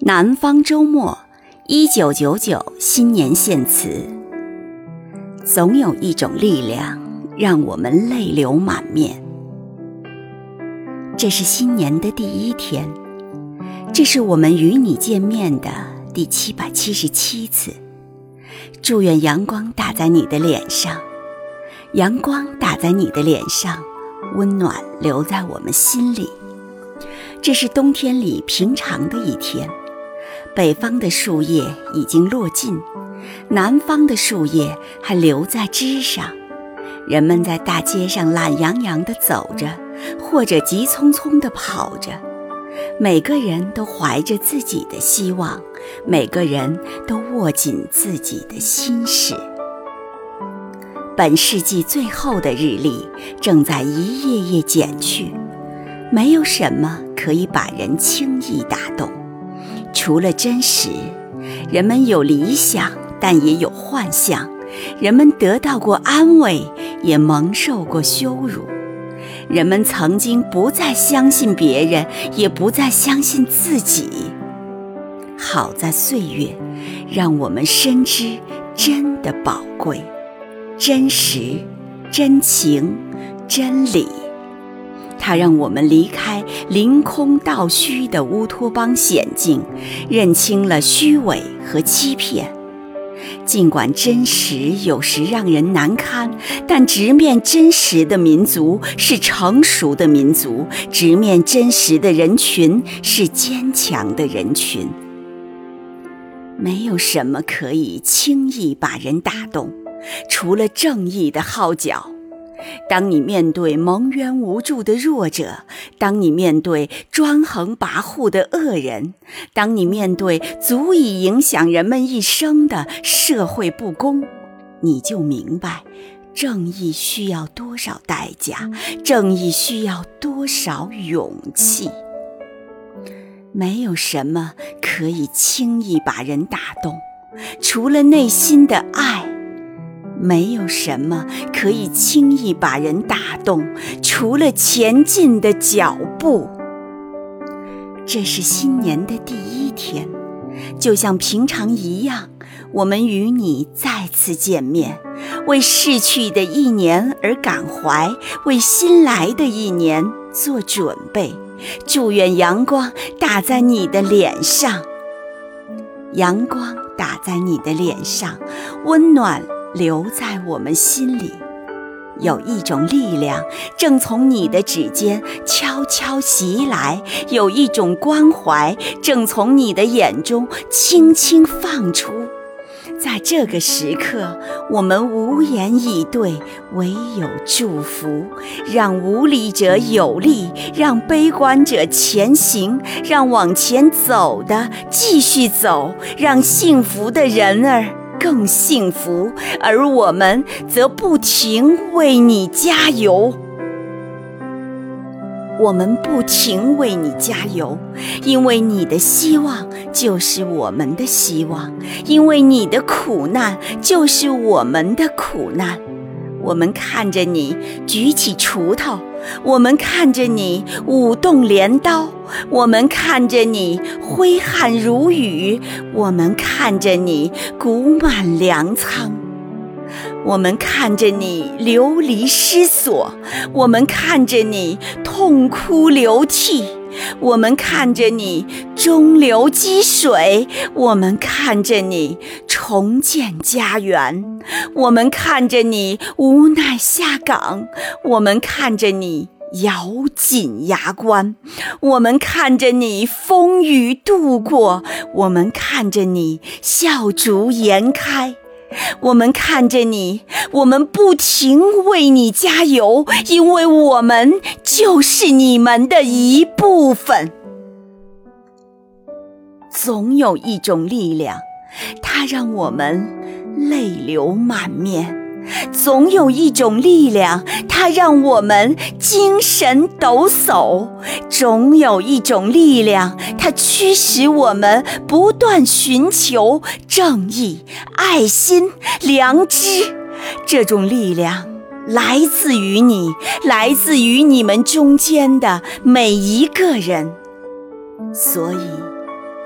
南方周末，一九九九新年献词。总有一种力量让我们泪流满面。这是新年的第一天，这是我们与你见面的第七百七十七次。祝愿阳光打在你的脸上，阳光打在你的脸上，温暖留在我们心里。这是冬天里平常的一天。北方的树叶已经落尽，南方的树叶还留在枝上。人们在大街上懒洋洋地走着，或者急匆匆地跑着。每个人都怀着自己的希望，每个人都握紧自己的心事。本世纪最后的日历正在一页页减去，没有什么可以把人轻易打动。除了真实，人们有理想，但也有幻象；人们得到过安慰，也蒙受过羞辱；人们曾经不再相信别人，也不再相信自己。好在岁月，让我们深知真的宝贵，真实、真情、真理。它让我们离开凌空倒虚的乌托邦险境，认清了虚伪和欺骗。尽管真实有时让人难堪，但直面真实的民族是成熟的民族，直面真实的人群是坚强的人群。没有什么可以轻易把人打动，除了正义的号角。当你面对蒙冤无助的弱者，当你面对专横跋扈的恶人，当你面对足以影响人们一生的社会不公，你就明白，正义需要多少代价，正义需要多少勇气。没有什么可以轻易把人打动，除了内心的爱。没有什么可以轻易把人打动，除了前进的脚步。这是新年的第一天，就像平常一样，我们与你再次见面，为逝去的一年而感怀，为新来的一年做准备。祝愿阳光打在你的脸上，阳光打在你的脸上，温暖。留在我们心里，有一种力量正从你的指尖悄悄袭来，有一种关怀正从你的眼中轻轻放出。在这个时刻，我们无言以对，唯有祝福，让无力者有力，让悲观者前行，让往前走的继续走，让幸福的人儿。更幸福，而我们则不停为你加油。我们不停为你加油，因为你的希望就是我们的希望，因为你的苦难就是我们的苦难。我们看着你举起锄头，我们看着你舞动镰刀，我们看着你挥汗如雨，我们看着你谷满粮仓，我们看着你流离失所，我们看着你痛哭流涕。我们看着你中流击水，我们看着你重建家园，我们看着你无奈下岗，我们看着你咬紧牙关，我们看着你风雨度过，我们看着你笑逐颜开。我们看着你，我们不停为你加油，因为我们就是你们的一部分。总有一种力量，它让我们泪流满面。总有一种力量，它让我们精神抖擞；总有一种力量，它驱使我们不断寻求正义、爱心、良知。这种力量来自于你，来自于你们中间的每一个人。所以，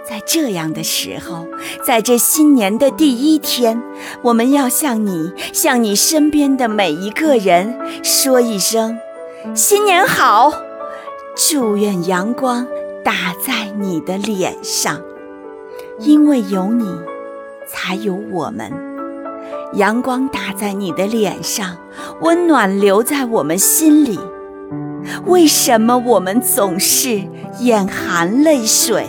在这样的时候，在这新年的第一天，我们要向你、向你身边的每一个人说一声“新年好”，祝愿阳光打在你的脸上，因为有你，才有我们。阳光打在你的脸上，温暖留在我们心里。为什么我们总是眼含泪水？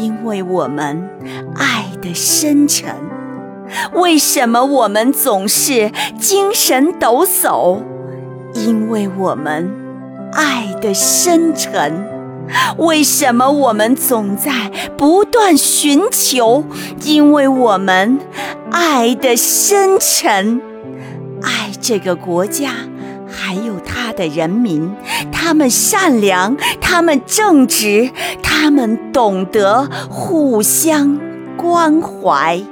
因为我们爱的深沉。为什么我们总是精神抖擞？因为我们爱的深沉。为什么我们总在不断寻求？因为我们爱的深沉。爱这个国家。还有的人民，他们善良，他们正直，他们懂得互相关怀。